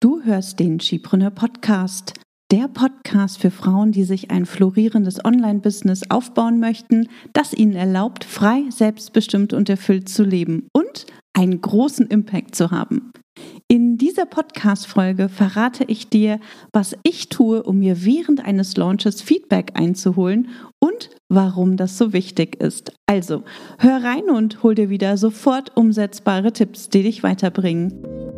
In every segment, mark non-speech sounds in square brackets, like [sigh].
Du hörst den Skipreneur Podcast, der Podcast für Frauen, die sich ein florierendes Online-Business aufbauen möchten, das ihnen erlaubt, frei, selbstbestimmt und erfüllt zu leben und einen großen Impact zu haben. In dieser Podcast-Folge verrate ich dir, was ich tue, um mir während eines Launches Feedback einzuholen und warum das so wichtig ist. Also, hör rein und hol dir wieder sofort umsetzbare Tipps, die dich weiterbringen.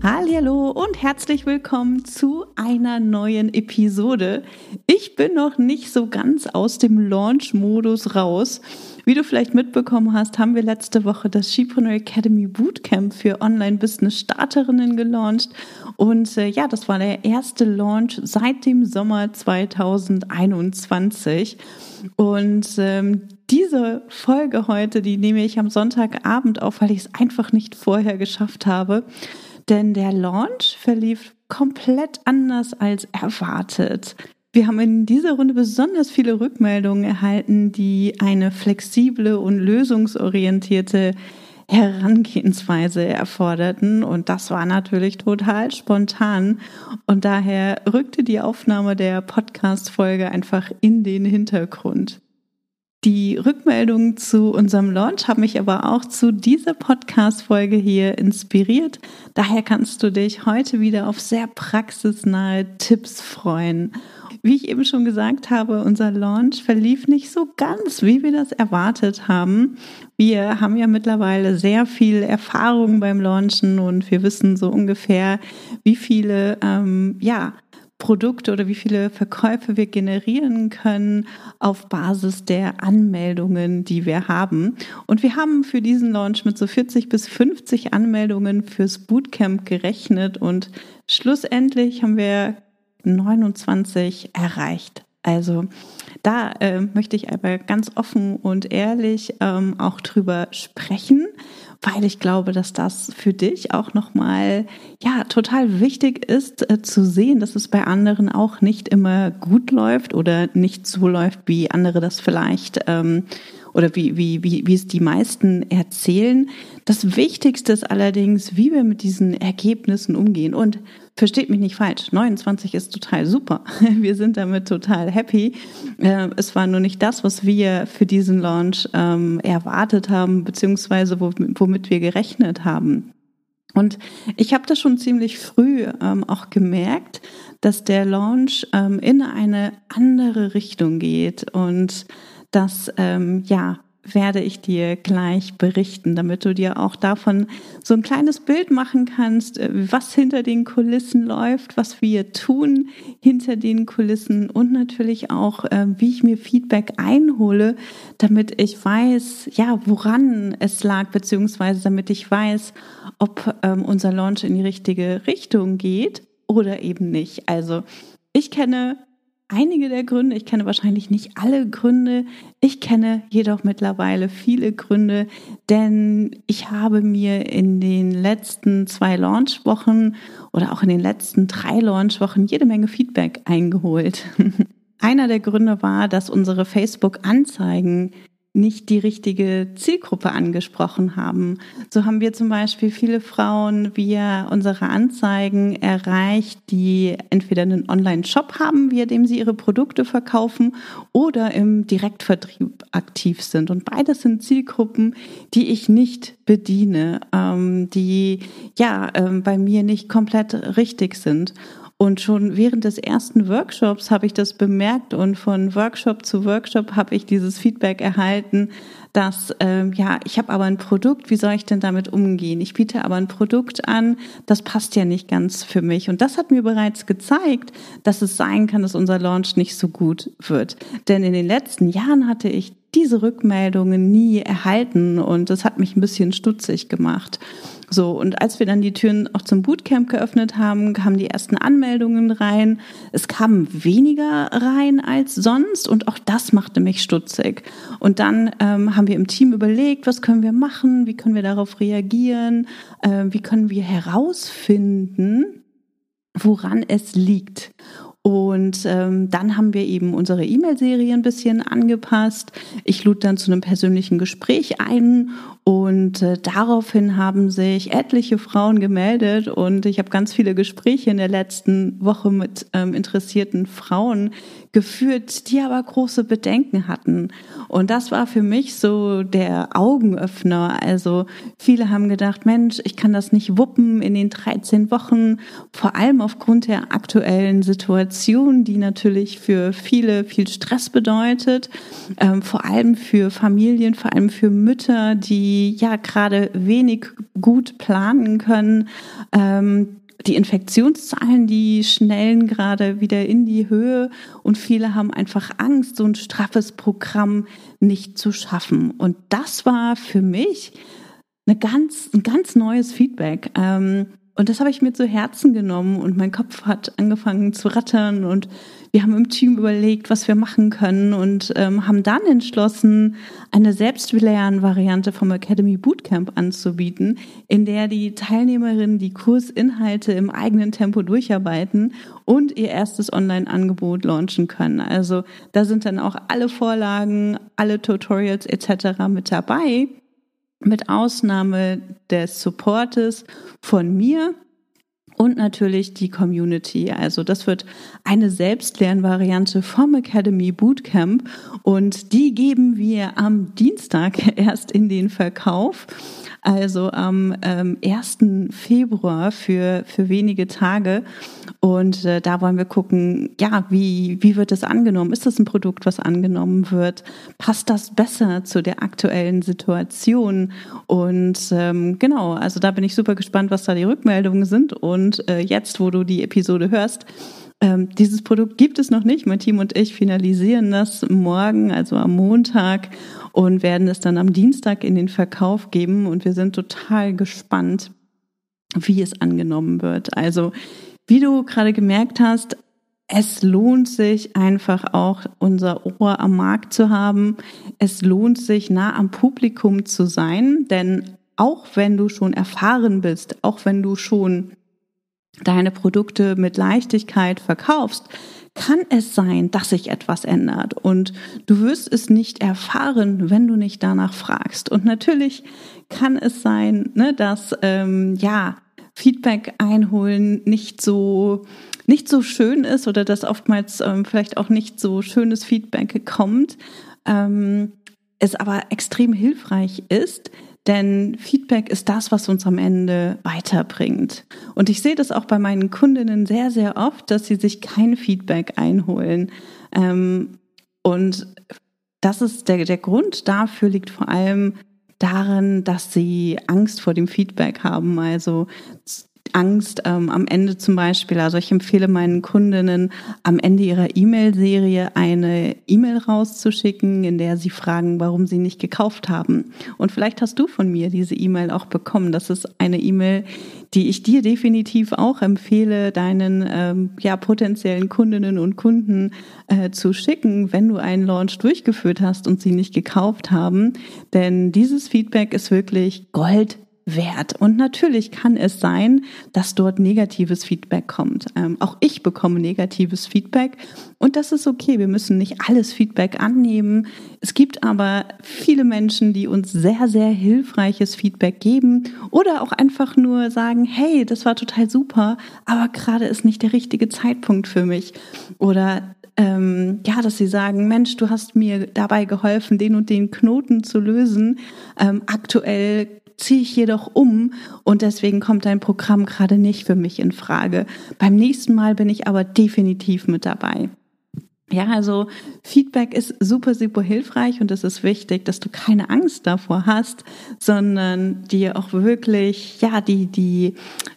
Hallo und herzlich willkommen zu einer neuen Episode. Ich bin noch nicht so ganz aus dem Launch-Modus raus. Wie du vielleicht mitbekommen hast, haben wir letzte Woche das Skipreneur Academy Bootcamp für Online-Business-Starterinnen gelauncht. Und äh, ja, das war der erste Launch seit dem Sommer 2021. Und ähm, diese Folge heute, die nehme ich am Sonntagabend auf, weil ich es einfach nicht vorher geschafft habe. Denn der Launch verlief komplett anders als erwartet. Wir haben in dieser Runde besonders viele Rückmeldungen erhalten, die eine flexible und lösungsorientierte Herangehensweise erforderten. Und das war natürlich total spontan. Und daher rückte die Aufnahme der Podcast-Folge einfach in den Hintergrund. Die Rückmeldungen zu unserem Launch haben mich aber auch zu dieser Podcast-Folge hier inspiriert. Daher kannst du dich heute wieder auf sehr praxisnahe Tipps freuen. Wie ich eben schon gesagt habe, unser Launch verlief nicht so ganz, wie wir das erwartet haben. Wir haben ja mittlerweile sehr viel Erfahrung beim Launchen und wir wissen so ungefähr, wie viele, ähm, ja, Produkte oder wie viele Verkäufe wir generieren können auf Basis der Anmeldungen, die wir haben. Und wir haben für diesen Launch mit so 40 bis 50 Anmeldungen fürs Bootcamp gerechnet und schlussendlich haben wir 29 erreicht. Also da äh, möchte ich aber ganz offen und ehrlich ähm, auch drüber sprechen weil ich glaube, dass das für dich auch nochmal, ja, total wichtig ist äh, zu sehen, dass es bei anderen auch nicht immer gut läuft oder nicht so läuft, wie andere das vielleicht ähm, oder wie, wie, wie, wie es die meisten erzählen. Das Wichtigste ist allerdings, wie wir mit diesen Ergebnissen umgehen. Und versteht mich nicht falsch, 29 ist total super. [laughs] Wir sind damit total happy. Äh, es war nur nicht das, was wir für diesen Launch ähm, erwartet haben, beziehungsweise womit wir gerechnet haben. Und ich habe das schon ziemlich früh ähm, auch gemerkt, dass der Launch ähm, in eine andere Richtung geht und dass ähm, ja werde ich dir gleich berichten, damit du dir auch davon so ein kleines Bild machen kannst, äh, was hinter den Kulissen läuft, was wir tun hinter den Kulissen und natürlich auch, äh, wie ich mir Feedback einhole, damit ich weiß, ja, woran es lag, beziehungsweise damit ich weiß, ob ähm, unser Launch in die richtige Richtung geht oder eben nicht. Also ich kenne einige der Gründe. Ich kenne wahrscheinlich nicht alle Gründe. Ich kenne jedoch mittlerweile viele Gründe, denn ich habe mir in den letzten zwei Launchwochen oder auch in den letzten drei Launchwochen jede Menge Feedback eingeholt. [laughs] Einer der Gründe war, dass unsere Facebook-Anzeigen nicht die richtige Zielgruppe angesprochen haben. So haben wir zum Beispiel viele Frauen via unsere Anzeigen erreicht, die entweder einen Online-Shop haben, via dem sie ihre Produkte verkaufen oder im Direktvertrieb aktiv sind. Und beides sind Zielgruppen, die ich nicht bediene, ähm, die ja ähm, bei mir nicht komplett richtig sind. Und schon während des ersten Workshops habe ich das bemerkt und von Workshop zu Workshop habe ich dieses Feedback erhalten, dass ähm, ja, ich habe aber ein Produkt, wie soll ich denn damit umgehen? Ich biete aber ein Produkt an, das passt ja nicht ganz für mich. Und das hat mir bereits gezeigt, dass es sein kann, dass unser Launch nicht so gut wird. Denn in den letzten Jahren hatte ich diese Rückmeldungen nie erhalten und das hat mich ein bisschen stutzig gemacht. So, und als wir dann die Türen auch zum Bootcamp geöffnet haben, kamen die ersten Anmeldungen rein. Es kamen weniger rein als sonst und auch das machte mich stutzig. Und dann ähm, haben wir im Team überlegt, was können wir machen, wie können wir darauf reagieren, äh, wie können wir herausfinden, woran es liegt. Und ähm, dann haben wir eben unsere E-Mail-Serie ein bisschen angepasst. Ich lud dann zu einem persönlichen Gespräch ein und äh, daraufhin haben sich etliche Frauen gemeldet und ich habe ganz viele Gespräche in der letzten Woche mit ähm, interessierten Frauen geführt, die aber große Bedenken hatten. Und das war für mich so der Augenöffner. Also viele haben gedacht, Mensch, ich kann das nicht wuppen in den 13 Wochen, vor allem aufgrund der aktuellen Situation, die natürlich für viele viel Stress bedeutet, ähm, vor allem für Familien, vor allem für Mütter, die ja gerade wenig gut planen können. Ähm, die Infektionszahlen, die schnellen gerade wieder in die Höhe und viele haben einfach Angst, so ein straffes Programm nicht zu schaffen. Und das war für mich eine ganz, ein ganz neues Feedback. Ähm, und das habe ich mir zu Herzen genommen und mein Kopf hat angefangen zu rattern und wir haben im Team überlegt, was wir machen können und ähm, haben dann entschlossen, eine Selbstlernvariante vom Academy Bootcamp anzubieten, in der die Teilnehmerinnen die Kursinhalte im eigenen Tempo durcharbeiten und ihr erstes Online-Angebot launchen können. Also da sind dann auch alle Vorlagen, alle Tutorials etc. mit dabei mit Ausnahme des Supportes von mir und natürlich die Community. Also das wird eine Selbstlernvariante vom Academy Bootcamp und die geben wir am Dienstag [laughs] erst in den Verkauf also am ähm, 1. Februar für, für wenige Tage. Und äh, da wollen wir gucken, ja, wie, wie wird es angenommen? Ist das ein Produkt, was angenommen wird? Passt das besser zu der aktuellen Situation? Und ähm, genau, also da bin ich super gespannt, was da die Rückmeldungen sind. Und äh, jetzt, wo du die Episode hörst, ähm, dieses Produkt gibt es noch nicht. Mein Team und ich finalisieren das morgen, also am Montag und werden es dann am Dienstag in den Verkauf geben. Und wir sind total gespannt, wie es angenommen wird. Also, wie du gerade gemerkt hast, es lohnt sich einfach auch unser Ohr am Markt zu haben. Es lohnt sich nah am Publikum zu sein, denn auch wenn du schon erfahren bist, auch wenn du schon deine Produkte mit Leichtigkeit verkaufst, kann es sein, dass sich etwas ändert. Und du wirst es nicht erfahren, wenn du nicht danach fragst. Und natürlich kann es sein, ne, dass ähm, ja Feedback einholen nicht so nicht so schön ist oder dass oftmals ähm, vielleicht auch nicht so schönes Feedback kommt. Ähm, es aber extrem hilfreich ist, denn Feedback ist das, was uns am Ende weiterbringt. Und ich sehe das auch bei meinen Kundinnen sehr, sehr oft, dass sie sich kein Feedback einholen. Ähm, und das ist der, der Grund dafür liegt vor allem darin, dass sie Angst vor dem Feedback haben. Also Angst ähm, am Ende zum Beispiel. Also ich empfehle meinen Kundinnen am Ende ihrer E-Mail-Serie eine E-Mail rauszuschicken, in der sie fragen, warum sie nicht gekauft haben. Und vielleicht hast du von mir diese E-Mail auch bekommen. Das ist eine E-Mail, die ich dir definitiv auch empfehle, deinen ähm, ja potenziellen Kundinnen und Kunden äh, zu schicken, wenn du einen Launch durchgeführt hast und sie nicht gekauft haben. Denn dieses Feedback ist wirklich Gold wert. Und natürlich kann es sein, dass dort negatives Feedback kommt. Ähm, auch ich bekomme negatives Feedback und das ist okay. Wir müssen nicht alles Feedback annehmen. Es gibt aber viele Menschen, die uns sehr, sehr hilfreiches Feedback geben oder auch einfach nur sagen, hey, das war total super, aber gerade ist nicht der richtige Zeitpunkt für mich. Oder ähm, ja, dass sie sagen, Mensch, du hast mir dabei geholfen, den und den Knoten zu lösen. Ähm, aktuell ziehe ich jedoch um und deswegen kommt dein Programm gerade nicht für mich in Frage. Beim nächsten Mal bin ich aber definitiv mit dabei. Ja, also Feedback ist super, super hilfreich und es ist wichtig, dass du keine Angst davor hast, sondern dir auch wirklich, ja, die, die,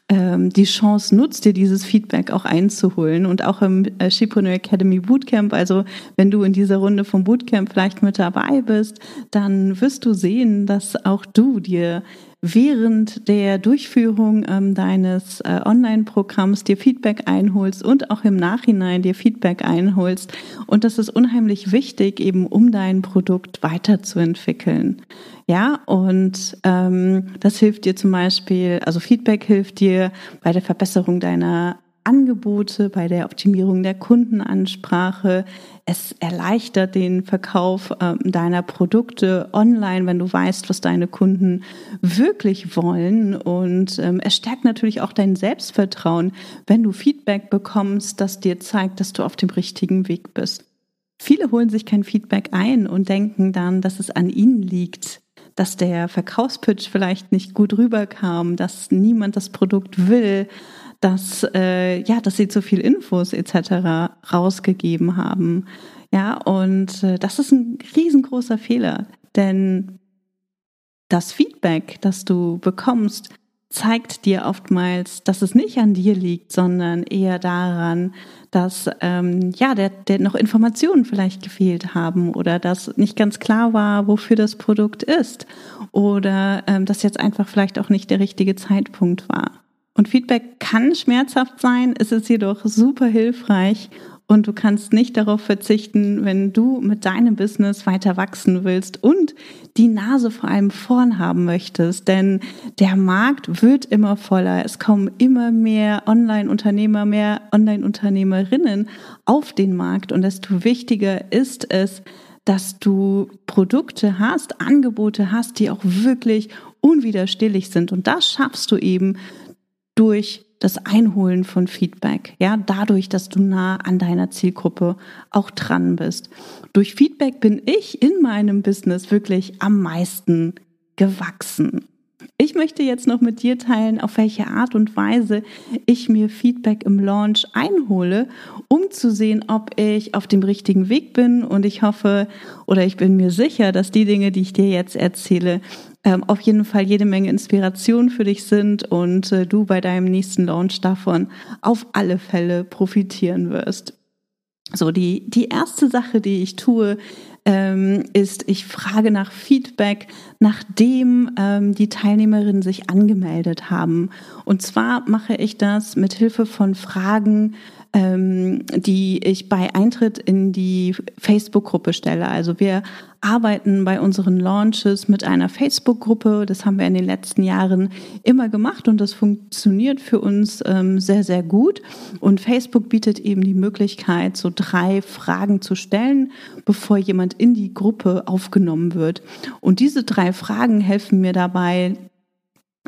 ähm, die Chance nutzt, dir dieses Feedback auch einzuholen und auch im äh, Shipreneur Academy Bootcamp. Also wenn du in dieser Runde vom Bootcamp vielleicht mit dabei bist, dann wirst du sehen, dass auch du dir während der Durchführung ähm, deines äh, Online-Programms dir Feedback einholst und auch im Nachhinein dir Feedback einholst. Und das ist unheimlich wichtig, eben um dein Produkt weiterzuentwickeln. Ja, und ähm, das hilft dir zum Beispiel, also Feedback hilft dir bei der Verbesserung deiner Angebote, bei der Optimierung der Kundenansprache. Es erleichtert den Verkauf äh, deiner Produkte online, wenn du weißt, was deine Kunden wirklich wollen. Und ähm, es stärkt natürlich auch dein Selbstvertrauen, wenn du Feedback bekommst, das dir zeigt, dass du auf dem richtigen Weg bist. Viele holen sich kein Feedback ein und denken dann, dass es an ihnen liegt, dass der Verkaufspitch vielleicht nicht gut rüberkam, dass niemand das Produkt will dass, äh, ja, dass sie zu viel Infos etc. rausgegeben haben. Ja, und äh, das ist ein riesengroßer Fehler, denn das Feedback, das du bekommst, zeigt dir oftmals, dass es nicht an dir liegt, sondern eher daran, dass ähm, ja, der, der noch Informationen vielleicht gefehlt haben oder dass nicht ganz klar war, wofür das Produkt ist oder ähm, dass jetzt einfach vielleicht auch nicht der richtige Zeitpunkt war. Und Feedback kann schmerzhaft sein, ist es jedoch super hilfreich und du kannst nicht darauf verzichten, wenn du mit deinem Business weiter wachsen willst und die Nase vor allem vorn haben möchtest. Denn der Markt wird immer voller. Es kommen immer mehr Online-Unternehmer, mehr Online-Unternehmerinnen auf den Markt. Und desto wichtiger ist es, dass du Produkte hast, Angebote hast, die auch wirklich unwiderstehlich sind. Und das schaffst du eben durch das Einholen von Feedback, ja, dadurch, dass du nah an deiner Zielgruppe auch dran bist. Durch Feedback bin ich in meinem Business wirklich am meisten gewachsen. Ich möchte jetzt noch mit dir teilen, auf welche Art und Weise ich mir Feedback im Launch einhole, um zu sehen, ob ich auf dem richtigen Weg bin. Und ich hoffe oder ich bin mir sicher, dass die Dinge, die ich dir jetzt erzähle, ähm, auf jeden Fall jede Menge Inspiration für dich sind und äh, du bei deinem nächsten Launch davon auf alle Fälle profitieren wirst. So, die, die erste Sache, die ich tue, ähm, ist, ich frage nach Feedback, nachdem ähm, die Teilnehmerinnen sich angemeldet haben. Und zwar mache ich das mit Hilfe von Fragen, ähm, die ich bei Eintritt in die Facebook-Gruppe stelle. Also wir arbeiten bei unseren Launches mit einer Facebook-Gruppe. Das haben wir in den letzten Jahren immer gemacht und das funktioniert für uns ähm, sehr, sehr gut. Und Facebook bietet eben die Möglichkeit, so drei Fragen zu stellen, bevor jemand in die Gruppe aufgenommen wird. Und diese drei Fragen helfen mir dabei,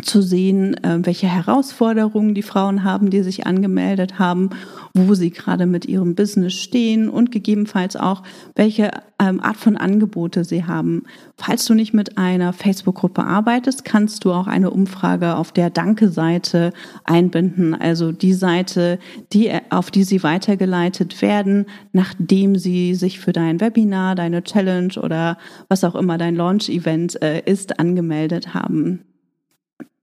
zu sehen, äh, welche Herausforderungen die Frauen haben, die sich angemeldet haben, wo sie gerade mit ihrem Business stehen und gegebenenfalls auch, welche ähm, Art von Angebote sie haben. Falls du nicht mit einer Facebook-Gruppe arbeitest, kannst du auch eine Umfrage auf der Danke-Seite einbinden, also die Seite, die, auf die sie weitergeleitet werden, nachdem sie sich für dein Webinar, deine Challenge oder was auch immer dein Launch-Event äh, ist, angemeldet haben.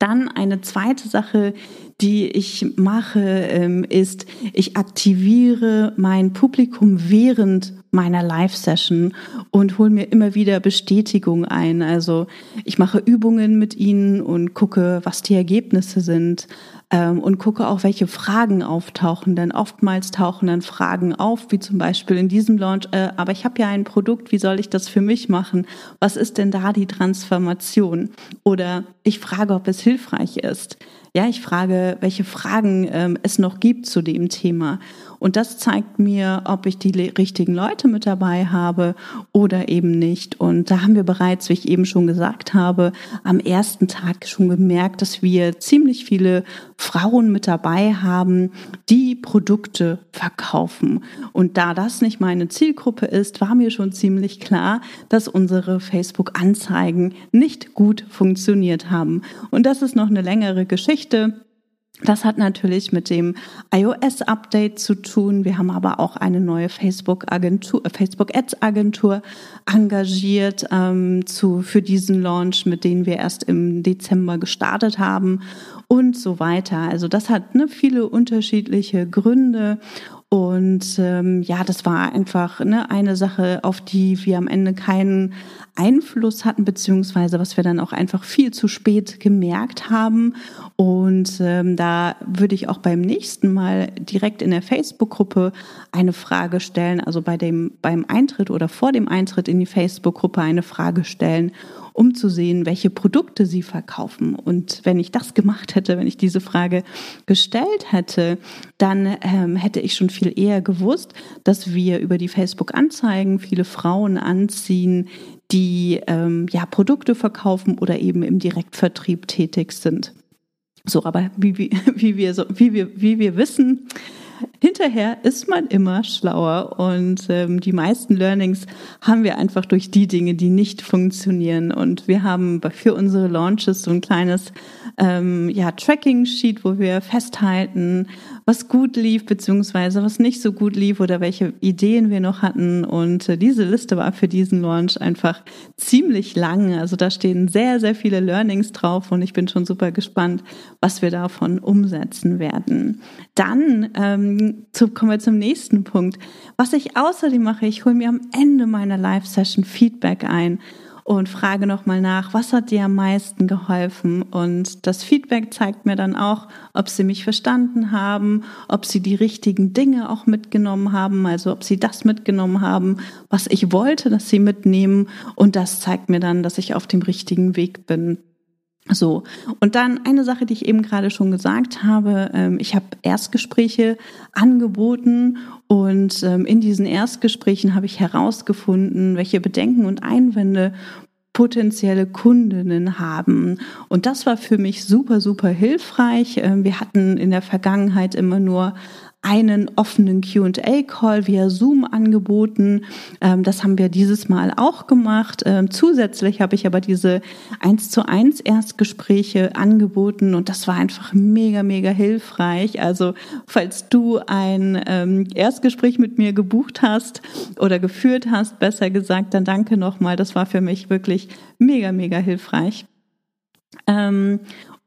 Dann eine zweite Sache, die ich mache, ähm, ist, ich aktiviere mein Publikum während meiner Live-Session und hole mir immer wieder Bestätigung ein. Also ich mache Übungen mit ihnen und gucke, was die Ergebnisse sind ähm, und gucke auch, welche Fragen auftauchen. Denn oftmals tauchen dann Fragen auf, wie zum Beispiel in diesem Launch, äh, aber ich habe ja ein Produkt, wie soll ich das für mich machen? Was ist denn da die Transformation? Oder ich frage, ob es hilfreich ist. Ja, ich frage, welche Fragen ähm, es noch gibt zu dem Thema. Und das zeigt mir, ob ich die richtigen Leute mit dabei habe oder eben nicht. Und da haben wir bereits, wie ich eben schon gesagt habe, am ersten Tag schon gemerkt, dass wir ziemlich viele Frauen mit dabei haben, die Produkte verkaufen. Und da das nicht meine Zielgruppe ist, war mir schon ziemlich klar, dass unsere Facebook-Anzeigen nicht gut funktioniert haben. Und das ist noch eine längere Geschichte. Das hat natürlich mit dem iOS-Update zu tun. Wir haben aber auch eine neue Facebook-Agentur, äh, Facebook Ads-Agentur engagiert ähm, zu, für diesen Launch, mit denen wir erst im Dezember gestartet haben und so weiter. Also das hat ne, viele unterschiedliche Gründe. Und ähm, ja, das war einfach ne, eine Sache, auf die wir am Ende keinen Einfluss hatten, beziehungsweise was wir dann auch einfach viel zu spät gemerkt haben. Und ähm, da würde ich auch beim nächsten Mal direkt in der Facebook-Gruppe eine Frage stellen, also bei dem, beim Eintritt oder vor dem Eintritt in die Facebook-Gruppe eine Frage stellen um zu sehen, welche Produkte sie verkaufen. Und wenn ich das gemacht hätte, wenn ich diese Frage gestellt hätte, dann ähm, hätte ich schon viel eher gewusst, dass wir über die Facebook-Anzeigen viele Frauen anziehen, die ähm, ja Produkte verkaufen oder eben im Direktvertrieb tätig sind. So, aber wie, wie, [laughs] wie, wir, so, wie, wir, wie wir wissen, hinterher ist man immer schlauer und ähm, die meisten Learnings haben wir einfach durch die Dinge, die nicht funktionieren. Und wir haben für unsere Launches so ein kleines ähm, ja, Tracking-Sheet, wo wir festhalten, was gut lief, beziehungsweise was nicht so gut lief oder welche Ideen wir noch hatten. Und äh, diese Liste war für diesen Launch einfach ziemlich lang. Also da stehen sehr, sehr viele Learnings drauf und ich bin schon super gespannt, was wir davon umsetzen werden. Dann ähm, zu, kommen wir zum nächsten Punkt. Was ich außerdem mache, ich hole mir am Ende meiner Live-Session Feedback ein und frage nochmal nach, was hat dir am meisten geholfen? Und das Feedback zeigt mir dann auch, ob sie mich verstanden haben, ob sie die richtigen Dinge auch mitgenommen haben, also ob sie das mitgenommen haben, was ich wollte, dass sie mitnehmen. Und das zeigt mir dann, dass ich auf dem richtigen Weg bin. So, und dann eine Sache, die ich eben gerade schon gesagt habe. Ähm, ich habe Erstgespräche angeboten und ähm, in diesen Erstgesprächen habe ich herausgefunden, welche Bedenken und Einwände potenzielle Kundinnen haben. Und das war für mich super, super hilfreich. Ähm, wir hatten in der Vergangenheit immer nur einen offenen QA-Call via Zoom angeboten. Ähm, das haben wir dieses Mal auch gemacht. Ähm, zusätzlich habe ich aber diese 1 zu 1 Erstgespräche angeboten und das war einfach mega, mega hilfreich. Also falls du ein ähm, Erstgespräch mit mir gebucht hast oder geführt hast, besser gesagt, dann danke nochmal. Das war für mich wirklich mega, mega hilfreich. Ähm,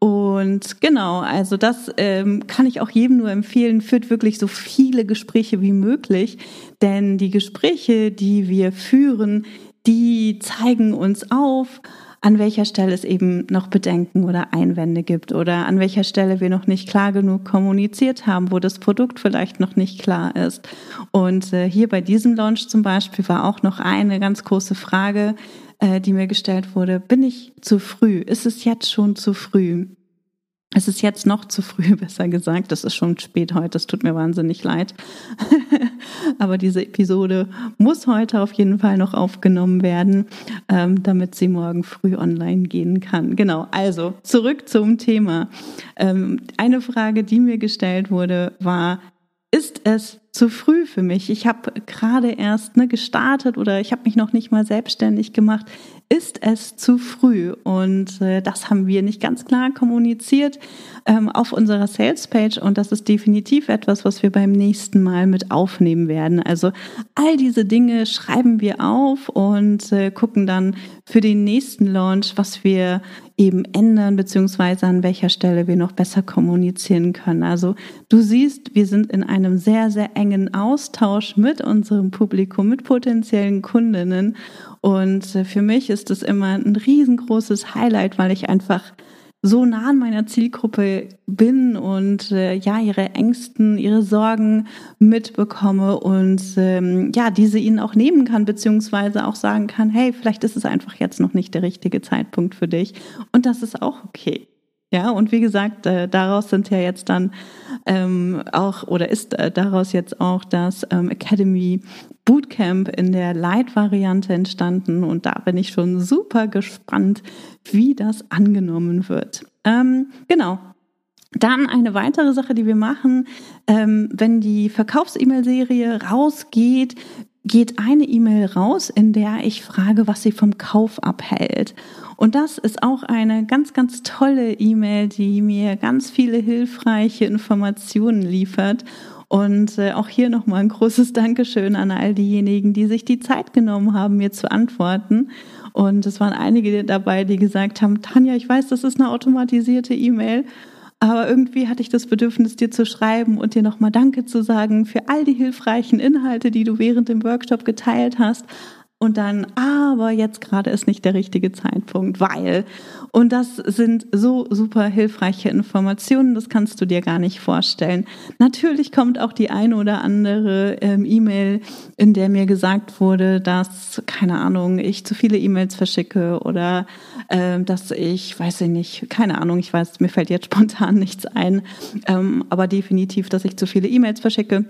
und genau, also das ähm, kann ich auch jedem nur empfehlen, führt wirklich so viele Gespräche wie möglich, denn die Gespräche, die wir führen, die zeigen uns auf, an welcher Stelle es eben noch Bedenken oder Einwände gibt oder an welcher Stelle wir noch nicht klar genug kommuniziert haben, wo das Produkt vielleicht noch nicht klar ist. Und äh, hier bei diesem Launch zum Beispiel war auch noch eine ganz große Frage, äh, die mir gestellt wurde, bin ich zu früh? Ist es jetzt schon zu früh? Es ist jetzt noch zu früh, [laughs] besser gesagt. Das ist schon spät heute. Es tut mir wahnsinnig leid. [laughs] Aber diese Episode muss heute auf jeden Fall noch aufgenommen werden, ähm, damit sie morgen früh online gehen kann. Genau. Also zurück zum Thema. Ähm, eine Frage, die mir gestellt wurde, war, ist es zu früh für mich? Ich habe gerade erst ne, gestartet oder ich habe mich noch nicht mal selbstständig gemacht. Ist es zu früh? Und äh, das haben wir nicht ganz klar kommuniziert ähm, auf unserer Sales-Page und das ist definitiv etwas, was wir beim nächsten Mal mit aufnehmen werden. Also all diese Dinge schreiben wir auf und äh, gucken dann für den nächsten Launch, was wir eben ändern, beziehungsweise an welcher Stelle wir noch besser kommunizieren können. Also du siehst, wir sind in einem sehr, sehr engen Austausch mit unserem Publikum, mit potenziellen Kundinnen. Und äh, für mich ist es immer ein riesengroßes Highlight, weil ich einfach so nah an meiner Zielgruppe bin und äh, ja ihre Ängsten, ihre Sorgen mitbekomme und ähm, ja diese ihnen auch nehmen kann beziehungsweise auch sagen kann, hey, vielleicht ist es einfach jetzt noch nicht der richtige Zeitpunkt für dich und das ist auch okay. Ja, und wie gesagt, äh, daraus sind ja jetzt dann ähm, auch oder ist äh, daraus jetzt auch das ähm, Academy Bootcamp in der Light-Variante entstanden und da bin ich schon super gespannt, wie das angenommen wird. Ähm, genau. Dann eine weitere Sache, die wir machen, ähm, wenn die Verkaufs-E-Mail-Serie rausgeht, geht eine E-Mail raus, in der ich frage, was sie vom Kauf abhält. Und das ist auch eine ganz, ganz tolle E-Mail, die mir ganz viele hilfreiche Informationen liefert. Und äh, auch hier nochmal ein großes Dankeschön an all diejenigen, die sich die Zeit genommen haben, mir zu antworten. Und es waren einige dabei, die gesagt haben, Tanja, ich weiß, das ist eine automatisierte E-Mail, aber irgendwie hatte ich das Bedürfnis, dir zu schreiben und dir nochmal Danke zu sagen für all die hilfreichen Inhalte, die du während dem Workshop geteilt hast, und dann, aber jetzt gerade ist nicht der richtige Zeitpunkt, weil. Und das sind so super hilfreiche Informationen, das kannst du dir gar nicht vorstellen. Natürlich kommt auch die eine oder andere ähm, E-Mail, in der mir gesagt wurde, dass, keine Ahnung, ich zu viele E-Mails verschicke oder äh, dass ich, weiß ich nicht, keine Ahnung, ich weiß, mir fällt jetzt [laughs] spontan nichts ein, ähm, aber definitiv, dass ich zu viele E-Mails verschicke.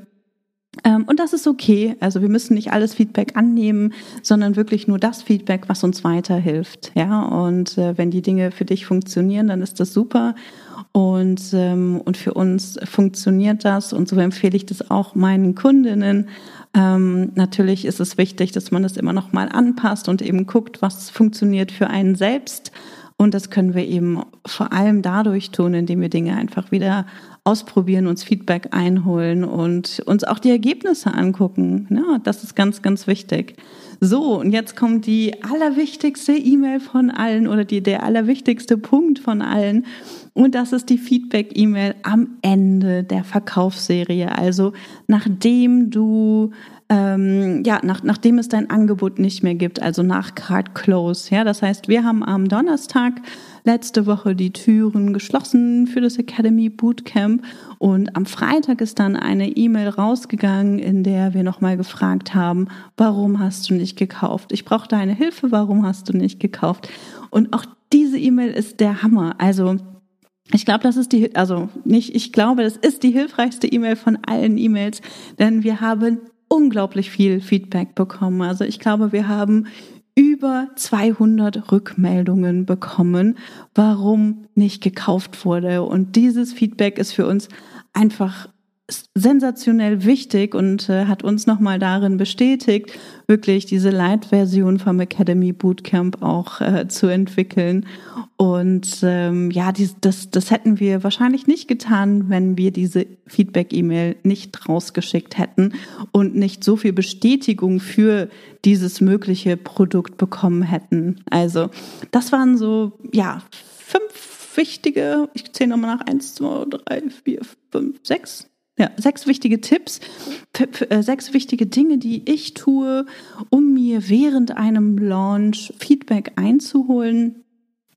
Ähm, und das ist okay. Also wir müssen nicht alles Feedback annehmen, sondern wirklich nur das Feedback, was uns weiterhilft. Ja, und äh, wenn die Dinge für dich funktionieren, dann ist das super. Und, ähm, und für uns funktioniert das. Und so empfehle ich das auch meinen Kundinnen. Ähm, natürlich ist es wichtig, dass man das immer noch mal anpasst und eben guckt, was funktioniert für einen selbst. Und das können wir eben vor allem dadurch tun, indem wir Dinge einfach wieder ausprobieren, uns Feedback einholen und uns auch die Ergebnisse angucken. Ja, das ist ganz, ganz wichtig. So, und jetzt kommt die allerwichtigste E-Mail von allen oder die, der allerwichtigste Punkt von allen. Und das ist die Feedback-E-Mail am Ende der Verkaufsserie. Also nachdem du ähm, ja, nach, nachdem es dein Angebot nicht mehr gibt, also nach Card Close. Ja, das heißt, wir haben am Donnerstag letzte Woche die Türen geschlossen für das Academy Bootcamp und am Freitag ist dann eine E-Mail rausgegangen, in der wir nochmal gefragt haben, warum hast du nicht gekauft? Ich brauche deine Hilfe, warum hast du nicht gekauft? Und auch diese E-Mail ist der Hammer. Also ich glaube, das ist die, also nicht, ich glaube, das ist die hilfreichste E-Mail von allen E-Mails, denn wir haben unglaublich viel Feedback bekommen. Also ich glaube, wir haben über 200 Rückmeldungen bekommen, warum nicht gekauft wurde. Und dieses Feedback ist für uns einfach sensationell wichtig und äh, hat uns nochmal darin bestätigt, wirklich diese Light-Version vom Academy Bootcamp auch äh, zu entwickeln. Und ähm, ja, dies, das, das hätten wir wahrscheinlich nicht getan, wenn wir diese Feedback-E-Mail nicht rausgeschickt hätten und nicht so viel Bestätigung für dieses mögliche Produkt bekommen hätten. Also das waren so, ja, fünf wichtige, ich zähle nochmal nach, eins, zwei, drei, vier, fünf, sechs, ja, sechs wichtige Tipps, äh, sechs wichtige Dinge, die ich tue, um mir während einem Launch Feedback einzuholen.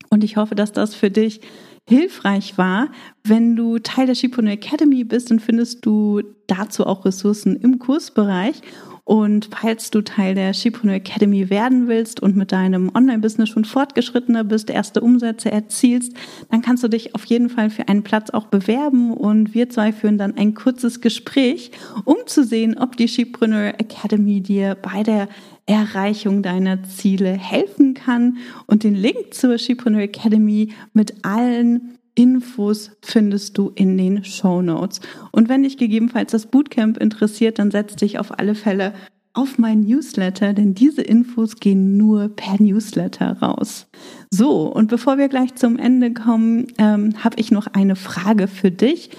Und ich hoffe, dass das für dich hilfreich war. Wenn du Teil der Shipone Academy bist, dann findest du dazu auch Ressourcen im Kursbereich. Und falls du Teil der Shipreneur Academy werden willst und mit deinem Online-Business schon fortgeschrittener bist, erste Umsätze erzielst, dann kannst du dich auf jeden Fall für einen Platz auch bewerben und wir zwei führen dann ein kurzes Gespräch, um zu sehen, ob die Shipreneur Academy dir bei der Erreichung deiner Ziele helfen kann. Und den Link zur Shipreneur Academy mit allen Infos findest du in den Show Notes. Und wenn dich gegebenenfalls das Bootcamp interessiert, dann setz dich auf alle Fälle auf mein Newsletter, denn diese Infos gehen nur per Newsletter raus. So, und bevor wir gleich zum Ende kommen, ähm, habe ich noch eine Frage für dich.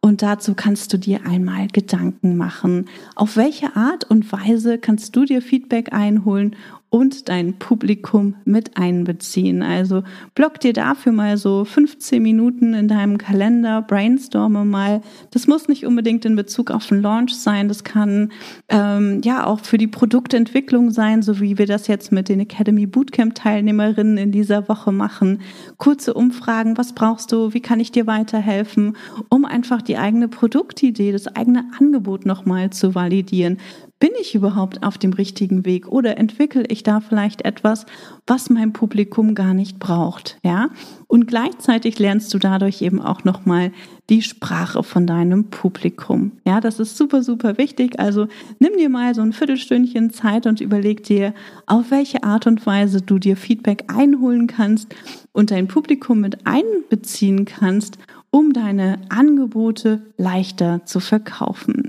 Und dazu kannst du dir einmal Gedanken machen. Auf welche Art und Weise kannst du dir Feedback einholen und dein Publikum mit einbeziehen. Also block dir dafür mal so 15 Minuten in deinem Kalender, brainstorme mal. Das muss nicht unbedingt in Bezug auf den Launch sein, das kann ähm, ja auch für die Produktentwicklung sein, so wie wir das jetzt mit den Academy Bootcamp Teilnehmerinnen in dieser Woche machen. Kurze Umfragen, was brauchst du, wie kann ich dir weiterhelfen, um einfach die eigene Produktidee, das eigene Angebot nochmal zu validieren. Bin ich überhaupt auf dem richtigen Weg oder entwickle ich da vielleicht etwas, was mein Publikum gar nicht braucht, ja? Und gleichzeitig lernst du dadurch eben auch nochmal die Sprache von deinem Publikum. Ja, das ist super, super wichtig. Also nimm dir mal so ein Viertelstündchen Zeit und überleg dir, auf welche Art und Weise du dir Feedback einholen kannst und dein Publikum mit einbeziehen kannst, um deine Angebote leichter zu verkaufen.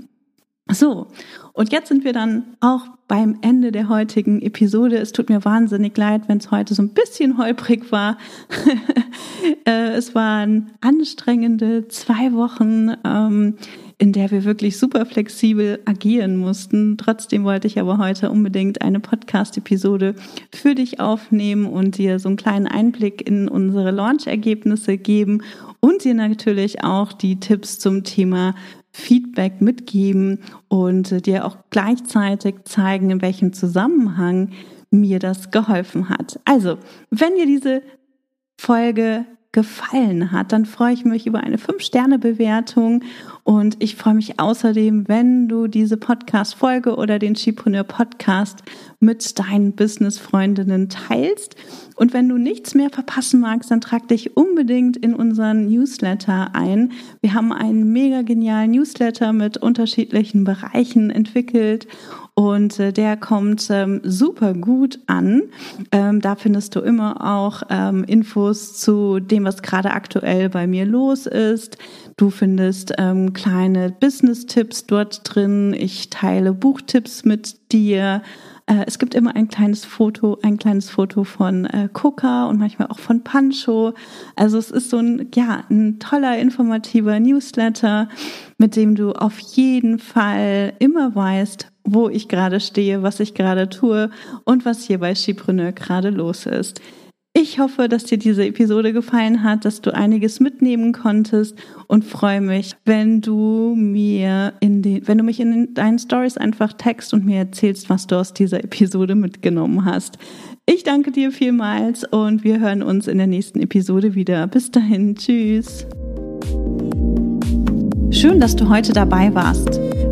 So, und jetzt sind wir dann auch beim Ende der heutigen Episode. Es tut mir wahnsinnig leid, wenn es heute so ein bisschen holprig war. [laughs] Äh, es waren anstrengende zwei Wochen, ähm, in der wir wirklich super flexibel agieren mussten. Trotzdem wollte ich aber heute unbedingt eine Podcast-Episode für dich aufnehmen und dir so einen kleinen Einblick in unsere Launch-Ergebnisse geben und dir natürlich auch die Tipps zum Thema Feedback mitgeben und äh, dir auch gleichzeitig zeigen, in welchem Zusammenhang mir das geholfen hat. Also, wenn dir diese Folge gefallen hat, dann freue ich mich über eine 5-Sterne-Bewertung und ich freue mich außerdem, wenn du diese Podcast-Folge oder den Chipreneur Podcast mit deinen Business-Freundinnen teilst. Und wenn du nichts mehr verpassen magst, dann trag dich unbedingt in unseren Newsletter ein. Wir haben einen mega genialen Newsletter mit unterschiedlichen Bereichen entwickelt und äh, der kommt ähm, super gut an. Ähm, da findest du immer auch ähm, Infos zu dem, was gerade aktuell bei mir los ist. Du findest ähm, kleine Business-Tipps dort drin. Ich teile Buchtipps mit dir. Äh, es gibt immer ein kleines Foto, ein kleines Foto von äh, Coca und manchmal auch von Pancho. Also es ist so ein, ja, ein toller, informativer Newsletter, mit dem du auf jeden Fall immer weißt, wo ich gerade stehe, was ich gerade tue und was hier bei Skipreneur gerade los ist. Ich hoffe, dass dir diese Episode gefallen hat, dass du einiges mitnehmen konntest und freue mich, wenn du mir in den, wenn du mich in deinen Stories einfach text und mir erzählst, was du aus dieser Episode mitgenommen hast. Ich danke dir vielmals und wir hören uns in der nächsten Episode wieder. Bis dahin, tschüss. Schön, dass du heute dabei warst.